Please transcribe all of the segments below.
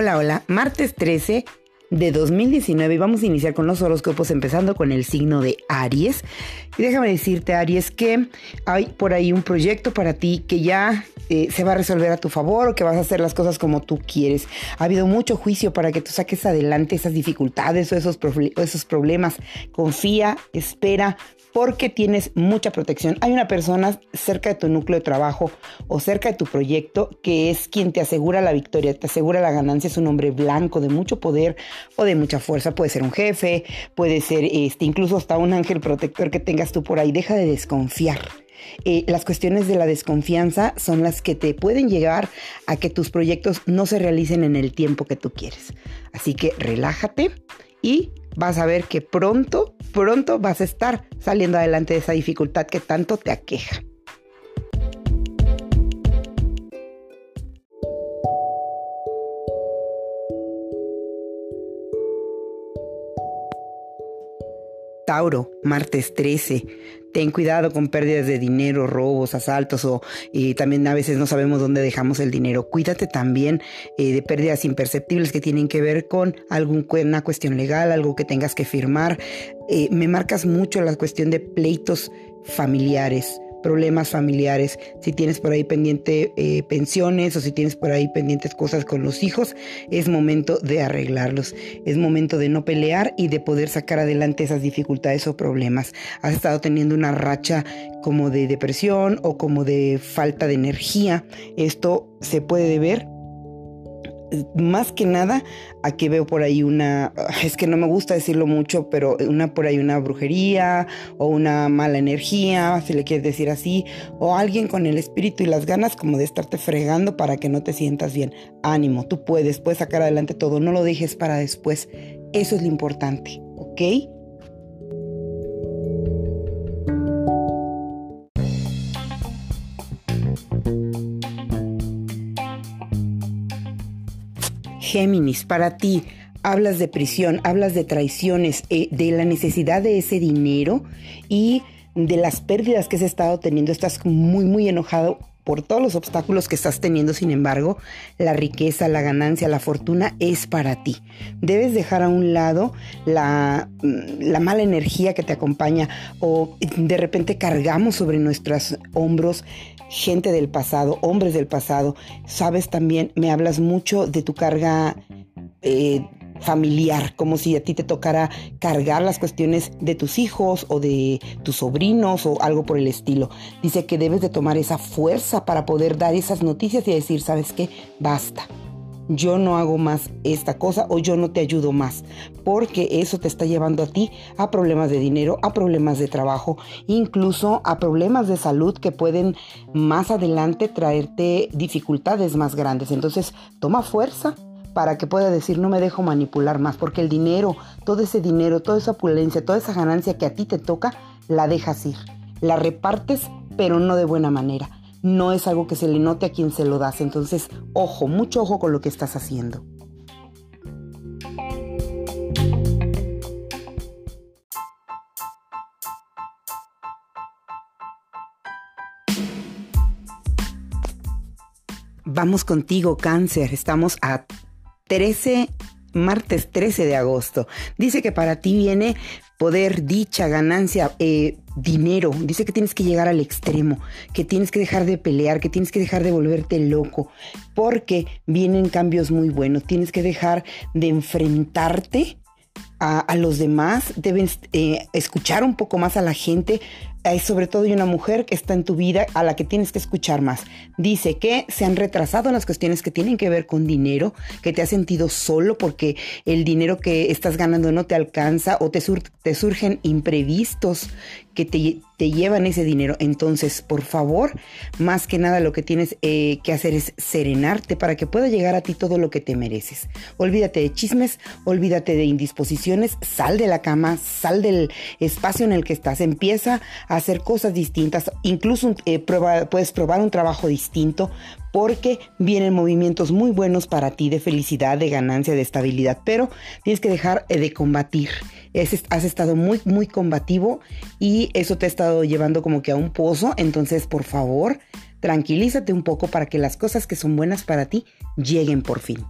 Hola, hola, martes 13 de 2019 y vamos a iniciar con los horóscopos empezando con el signo de Aries. Y déjame decirte, Aries, que hay por ahí un proyecto para ti que ya eh, se va a resolver a tu favor o que vas a hacer las cosas como tú quieres. Ha habido mucho juicio para que tú saques adelante esas dificultades o esos, esos problemas. Confía, espera, porque tienes mucha protección. Hay una persona cerca de tu núcleo de trabajo o cerca de tu proyecto que es quien te asegura la victoria, te asegura la ganancia. Es un hombre blanco de mucho poder o de mucha fuerza. Puede ser un jefe, puede ser este, incluso hasta un ángel protector que tengas tú por ahí. Deja de desconfiar. Eh, las cuestiones de la desconfianza son las que te pueden llegar a que tus proyectos no se realicen en el tiempo que tú quieres. Así que relájate y vas a ver que pronto, pronto vas a estar saliendo adelante de esa dificultad que tanto te aqueja. Tauro, martes 13. Ten cuidado con pérdidas de dinero, robos, asaltos o y también a veces no sabemos dónde dejamos el dinero. Cuídate también eh, de pérdidas imperceptibles que tienen que ver con alguna cuestión legal, algo que tengas que firmar. Eh, me marcas mucho la cuestión de pleitos familiares problemas familiares, si tienes por ahí pendiente eh, pensiones o si tienes por ahí pendientes cosas con los hijos, es momento de arreglarlos, es momento de no pelear y de poder sacar adelante esas dificultades o problemas. Has estado teniendo una racha como de depresión o como de falta de energía, esto se puede deber más que nada a que veo por ahí una, es que no me gusta decirlo mucho, pero una por ahí una brujería o una mala energía, si le quieres decir así, o alguien con el espíritu y las ganas como de estarte fregando para que no te sientas bien. Ánimo, tú puedes, puedes sacar adelante todo, no lo dejes para después. Eso es lo importante, ¿ok? Géminis, para ti hablas de prisión, hablas de traiciones, eh, de la necesidad de ese dinero y de las pérdidas que has estado teniendo. Estás muy, muy enojado por todos los obstáculos que estás teniendo, sin embargo, la riqueza, la ganancia, la fortuna es para ti. Debes dejar a un lado la, mm, la, mala energía que te acompaña o de repente cargamos sobre nuestros hombros gente del pasado, hombres del pasado. Sabes también, me hablas mucho de tu carga eh, familiar, como si a ti te tocara cargar las cuestiones de tus hijos o de tus sobrinos o algo por el estilo. Dice que debes de tomar esa fuerza para poder dar esas noticias y decir, ¿sabes qué? Basta yo no hago más esta cosa o yo no te ayudo más, porque eso te está llevando a ti a problemas de dinero, a problemas de trabajo, incluso a problemas de salud que pueden más adelante traerte dificultades más grandes. Entonces, toma fuerza para que pueda decir no me dejo manipular más, porque el dinero, todo ese dinero, toda esa opulencia, toda esa ganancia que a ti te toca, la dejas ir, la repartes, pero no de buena manera no es algo que se le note a quien se lo das. Entonces, ojo, mucho ojo con lo que estás haciendo. Vamos contigo, cáncer. Estamos a 13 martes 13 de agosto. Dice que para ti viene poder, dicha, ganancia, eh, dinero. Dice que tienes que llegar al extremo, que tienes que dejar de pelear, que tienes que dejar de volverte loco, porque vienen cambios muy buenos. Tienes que dejar de enfrentarte a, los demás, debes eh, escuchar un poco más a la gente, hay sobre todo hay una mujer que está en tu vida a la que tienes que escuchar más. Dice que se han retrasado las cuestiones que tienen que ver con dinero, que te has sentido solo porque el dinero que estás ganando no te alcanza o te, te surgen imprevistos que te, te, llevan ese dinero. Entonces, por favor, más que nada lo que tienes eh, que hacer es serenarte para que pueda llegar a ti todo lo que te mereces. Olvídate de chismes, olvídate de indisposiciones, sal de la cama, sal del espacio en el que estás, empieza hacer cosas distintas, incluso eh, puedes probar un trabajo distinto porque vienen movimientos muy buenos para ti de felicidad, de ganancia, de estabilidad, pero tienes que dejar eh, de combatir. has estado muy, muy combativo y eso te ha estado llevando como que a un pozo, entonces por favor, tranquilízate un poco para que las cosas que son buenas para ti lleguen por fin.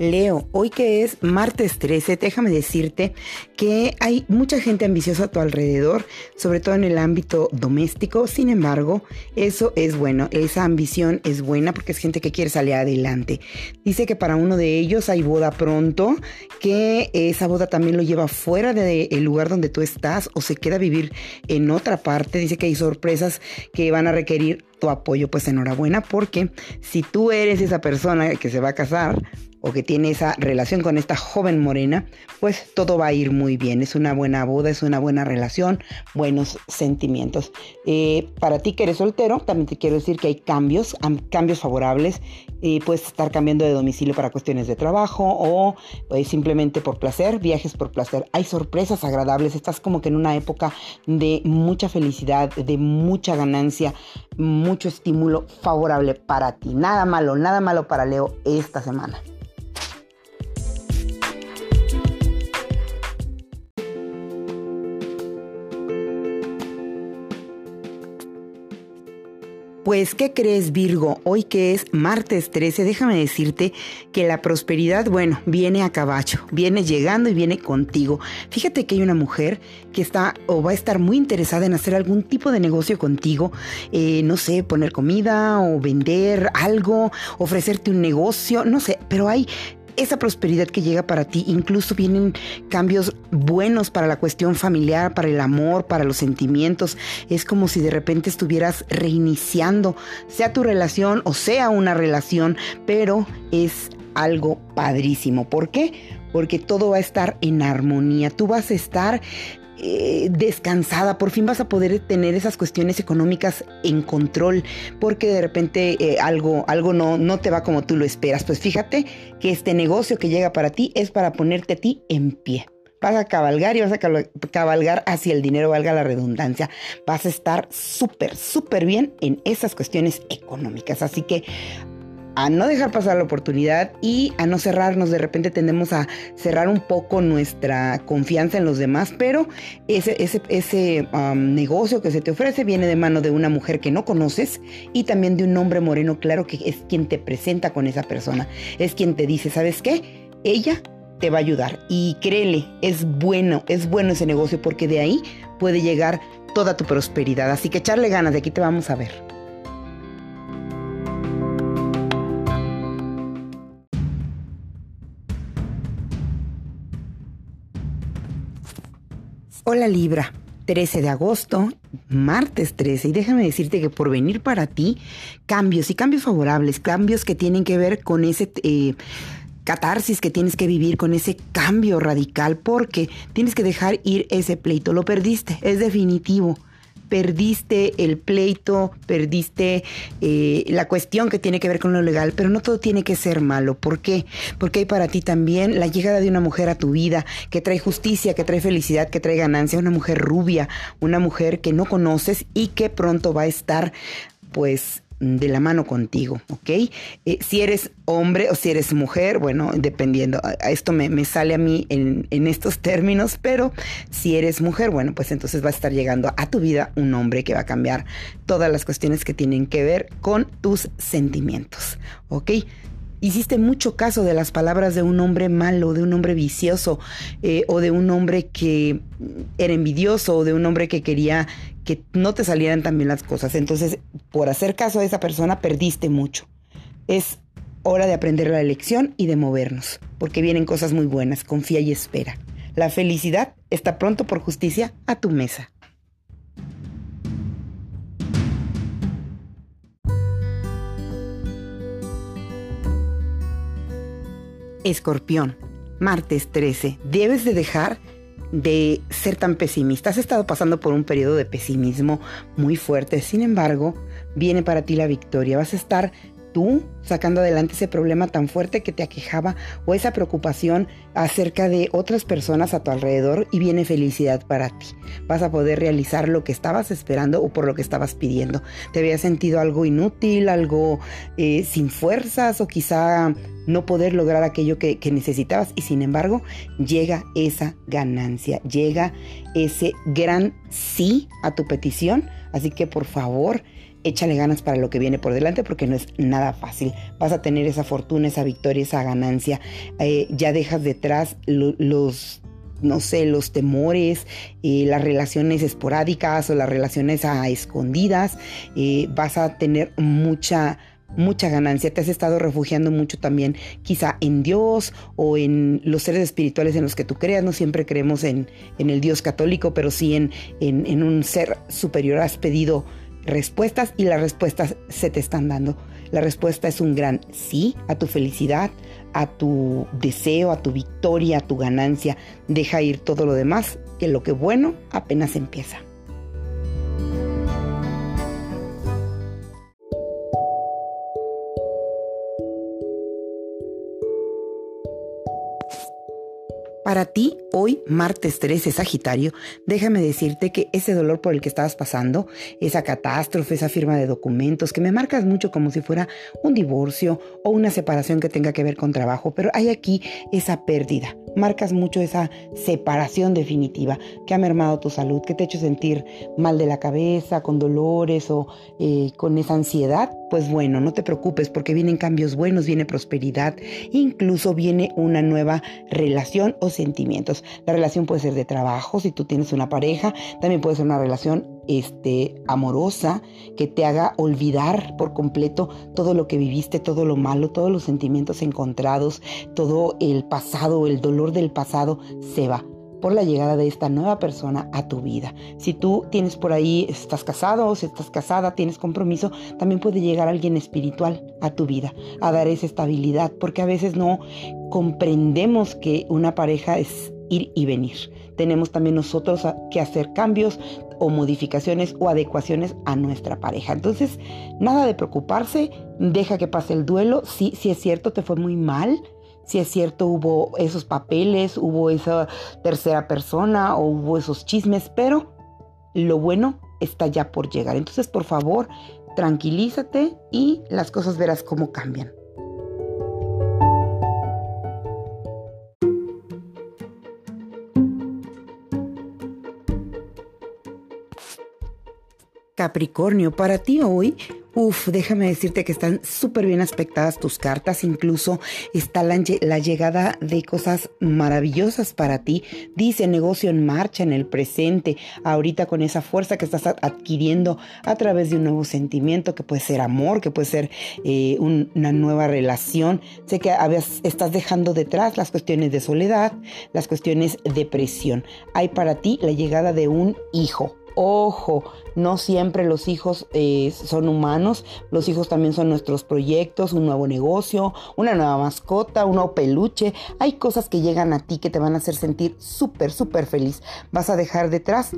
Leo, hoy que es martes 13, déjame decirte que hay mucha gente ambiciosa a tu alrededor, sobre todo en el ámbito doméstico. Sin embargo, eso es bueno, esa ambición es buena porque es gente que quiere salir adelante. Dice que para uno de ellos hay boda pronto, que esa boda también lo lleva fuera del lugar donde tú estás o se queda a vivir en otra parte. Dice que hay sorpresas que van a requerir tu apoyo. Pues enhorabuena porque si tú eres esa persona que se va a casar, o que tiene esa relación con esta joven morena, pues todo va a ir muy bien. Es una buena boda, es una buena relación, buenos sentimientos. Eh, para ti que eres soltero, también te quiero decir que hay cambios, cambios favorables. y puedes estar cambiando de domicilio para cuestiones de trabajo o pues, simplemente por placer, viajes por placer. Hay sorpresas agradables. Estás como que en una época de mucha felicidad, de mucha ganancia, mucho estímulo favorable para ti. Nada malo, nada malo para Leo esta semana. Pues, ¿qué crees Virgo? Hoy que es martes 13, déjame decirte que la prosperidad, bueno, viene a caballo, viene llegando y viene contigo. Fíjate que hay una mujer que está o va a estar muy interesada en hacer algún tipo de negocio contigo, eh, no sé, poner comida o vender algo, ofrecerte un negocio, no sé, pero hay esa prosperidad que llega para ti, incluso vienen cambios buenos para la cuestión familiar, para el amor, para los sentimientos. Es como si de repente estuvieras reiniciando, sea tu relación o sea una relación, pero es algo padrísimo. ¿Por qué? Porque todo va a estar en armonía. Tú vas a estar eh, descansada, por fin vas a poder tener esas cuestiones económicas en control, porque de repente eh, algo, algo no, no te va como tú lo esperas. Pues fíjate que este negocio que llega para ti es para ponerte a ti en pie. Vas a cabalgar y vas a cabalgar hacia el dinero, valga la redundancia. Vas a estar súper, súper bien en esas cuestiones económicas. Así que a no dejar pasar la oportunidad y a no cerrarnos. De repente tendemos a cerrar un poco nuestra confianza en los demás, pero ese, ese, ese um, negocio que se te ofrece viene de mano de una mujer que no conoces y también de un hombre moreno, claro que es quien te presenta con esa persona, es quien te dice, ¿sabes qué? Ella te va a ayudar y créele, es bueno, es bueno ese negocio porque de ahí puede llegar toda tu prosperidad. Así que echarle ganas, de aquí te vamos a ver. Hola Libra, 13 de agosto, martes 13, y déjame decirte que por venir para ti, cambios y cambios favorables, cambios que tienen que ver con ese... Eh, catarsis que tienes que vivir con ese cambio radical porque tienes que dejar ir ese pleito, lo perdiste, es definitivo perdiste el pleito, perdiste eh, la cuestión que tiene que ver con lo legal, pero no todo tiene que ser malo. ¿Por qué? Porque hay para ti también la llegada de una mujer a tu vida que trae justicia, que trae felicidad, que trae ganancia, una mujer rubia, una mujer que no conoces y que pronto va a estar pues de la mano contigo, ¿ok? Eh, si eres hombre o si eres mujer, bueno, dependiendo, esto me, sale a mí en, en, estos términos, pero si eres mujer, bueno, pues entonces va a estar llegando a tu vida un hombre que va a cambiar todas las cuestiones que tienen que ver con tus sentimientos, ¿ok? hiciste mucho caso de las palabras de un hombre malo, de un hombre vicioso, eh, o de un hombre que era envidioso, o de un hombre que quería que no te salieran tan bien las cosas. Entonces, por hacer caso a esa persona, perdiste mucho. Es hora de aprender la lección y de movernos, porque vienen cosas muy buenas. Confía y espera. La felicidad está pronto por justicia a tu mesa. Escorpión, martes 13. Debes de dejar de ser tan pesimista. Has estado pasando por un periodo de pesimismo muy fuerte. Sin embargo, viene para ti la victoria. Vas a estar tú sacando adelante ese problema tan fuerte que te aquejaba o esa preocupación acerca de otras personas a tu alrededor y viene felicidad para ti. Vas a poder realizar lo que estabas esperando o por lo que estabas pidiendo. Te habías sentido algo inútil, algo eh, sin fuerzas o quizá no poder lograr aquello que, que necesitabas y sin embargo llega esa ganancia, llega ese gran sí a tu petición. Así que por favor, échale ganas para lo que viene por delante porque no es nada fácil. Vas a tener esa fortuna, esa victoria, esa ganancia. Eh, ya dejas detrás los no sé, los temores, eh, las relaciones esporádicas o las relaciones a escondidas, eh, vas a tener mucha mucha ganancia. Te has estado refugiando mucho también quizá en Dios o en los seres espirituales en los que tú creas. No siempre creemos en, en el Dios católico, pero sí en, en, en, un ser superior. Has pedido respuestas y las respuestas se te están dando. La respuesta es un gran sí a tu felicidad, a tu deseo, a tu victoria, a tu ganancia. Deja ir todo lo demás, que lo que bueno apenas empieza. Para ti, hoy, martes 13, Sagitario, déjame decirte que ese dolor por el que estabas pasando, esa catástrofe, esa firma de documentos, que me marcas mucho como si fuera un divorcio o una separación que tenga que ver con trabajo, pero hay aquí esa pérdida. Marcas mucho esa separación definitiva que ha mermado tu salud, que te ha hecho sentir mal de la cabeza, con dolores o eh, con esa ansiedad. Pues bueno, no te preocupes porque vienen cambios buenos, viene prosperidad, incluso viene una nueva relación o sentimientos. La relación puede ser de trabajo, si tú tienes una pareja, también puede ser una relación este, amorosa que te haga olvidar por completo todo lo que viviste, todo lo malo, todos los sentimientos encontrados, todo el pasado, el dolor del pasado se va por la llegada de esta nueva persona a tu vida. Si tú tienes por ahí, estás casado o si estás casada, tienes compromiso, también puede llegar alguien espiritual a tu vida, a dar esa estabilidad, porque a veces no comprendemos que una pareja es ir y venir. Tenemos también nosotros que hacer cambios o modificaciones o adecuaciones a nuestra pareja. Entonces, nada de preocuparse, deja que pase el duelo. Si, si es cierto, te fue muy mal, si es cierto hubo esos papeles, hubo esa tercera persona o hubo esos chismes, pero lo bueno está ya por llegar. Entonces, por favor, tranquilízate y las cosas verás cómo cambian. Capricornio, para ti hoy Uf, déjame decirte que están súper bien aspectadas tus cartas, incluso está la, llegada de cosas maravillosas para ti. Dice negocio en marcha en el presente, ahorita con esa fuerza que estás adquiriendo a través de un nuevo sentimiento, que puede ser amor, que puede ser eh, una nueva relación. Sé que estás dejando detrás las cuestiones de soledad, las cuestiones de presión. Hay para ti la llegada de un hijo Ojo, no siempre los hijos eh, son humanos, los hijos también son nuestros proyectos, un nuevo negocio, una nueva mascota, un nuevo peluche. Hay cosas que llegan a ti que te van a hacer sentir súper, súper feliz. Vas a dejar detrás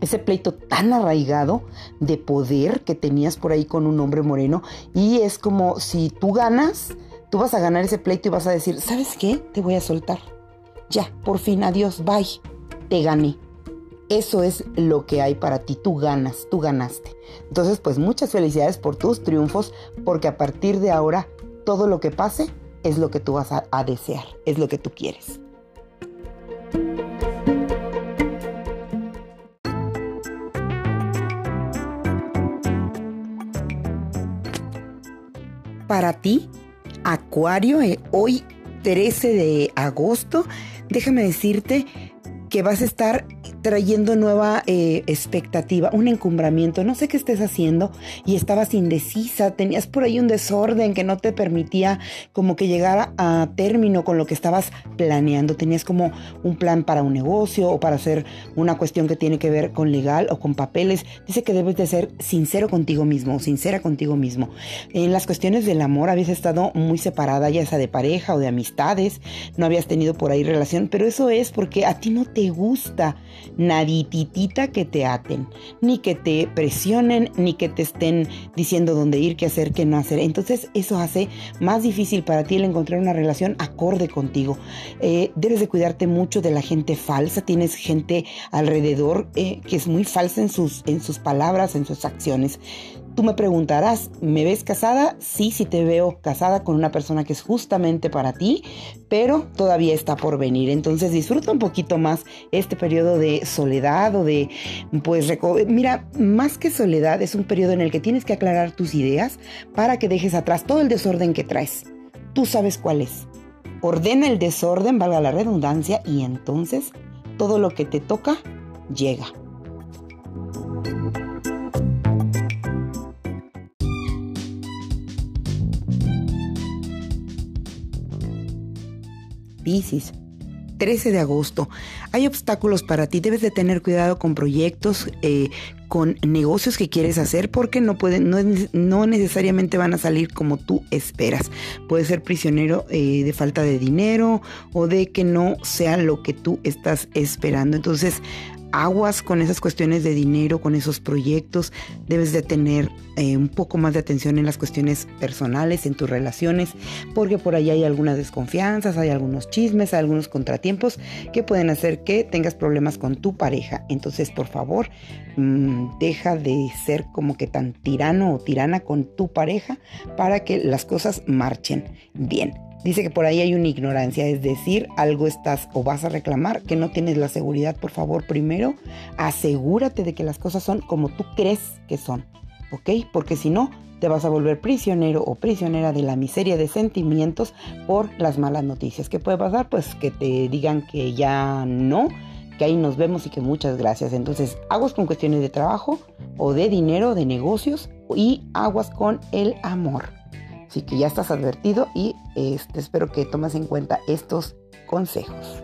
ese pleito tan arraigado de poder que tenías por ahí con un hombre moreno y es como si tú ganas, tú vas a ganar ese pleito y vas a decir, ¿sabes qué? Te voy a soltar. Ya, por fin, adiós, bye. Te gané. Eso es lo que hay para ti, tú ganas, tú ganaste. Entonces, pues muchas felicidades por tus triunfos, porque a partir de ahora todo lo que pase es lo que tú vas a, desear, es lo que tú quieres. Para ti, Acuario, eh, hoy 13 de agosto, déjame decirte que vas a estar trayendo nueva eh, expectativa, un encumbramiento, no sé qué estés haciendo y estabas indecisa, tenías por ahí un desorden que no te permitía como que llegar a término con lo que estabas planeando, tenías como un plan para un negocio o para hacer una cuestión que tiene que ver con legal o con papeles, dice que debes de ser sincero contigo mismo, sincera contigo mismo. En las cuestiones del amor habías estado muy separada, ya sea de pareja o de amistades, no habías tenido por ahí relación, pero eso es porque a ti no te gusta nadititita que te aten, ni que te presionen, ni que te estén diciendo dónde ir, qué hacer, qué no hacer. Entonces eso hace más difícil para ti el encontrar una relación acorde contigo. Eh, debes de cuidarte mucho de la gente falsa, tienes gente alrededor eh, que es muy falsa en sus, en sus palabras, en sus acciones Tú me preguntarás, ¿me ves casada? Sí, sí te veo casada con una persona que es justamente para ti, pero todavía está por venir. Entonces disfruta un poquito más este periodo de soledad o de, pues, mira, más que soledad es un periodo en el que tienes que aclarar tus ideas para que dejes atrás todo el desorden que traes. Tú sabes cuál es. Ordena el desorden, valga la redundancia, y entonces todo lo que te toca llega. Piscis. 13 de agosto. Hay obstáculos para ti. Debes de tener cuidado con proyectos, eh, con negocios que quieres hacer porque no pueden, no, no, necesariamente van a salir como tú esperas. Puedes ser prisionero eh, de falta de dinero o de que no sea lo que tú estás esperando. Entonces, aguas con esas cuestiones de dinero, con esos proyectos. Debes de tener eh, un poco más de atención en las cuestiones personales, en tus relaciones, porque por ahí hay algunas desconfianzas, hay algunos chismes, hay algunos contratiempos que pueden hacer que tengas problemas con tu pareja. Entonces, por favor, mm, deja de ser como que tan tirano o tirana con tu pareja para que las cosas marchen bien. Dice que por ahí hay una ignorancia, es decir, algo estás o vas a reclamar que no tienes la seguridad. Por favor, primero asegúrate de que las cosas son como tú crees que son, ¿ok? Porque si no, te vas a volver prisionero o prisionera de la miseria de sentimientos por las malas noticias. ¿Qué puede pasar? Pues que te digan que ya no, que ahí nos vemos y que muchas gracias. Entonces, aguas con cuestiones de trabajo o de dinero, de negocios y aguas con el amor. Así que ya estás advertido y este, espero que tomes en cuenta estos consejos.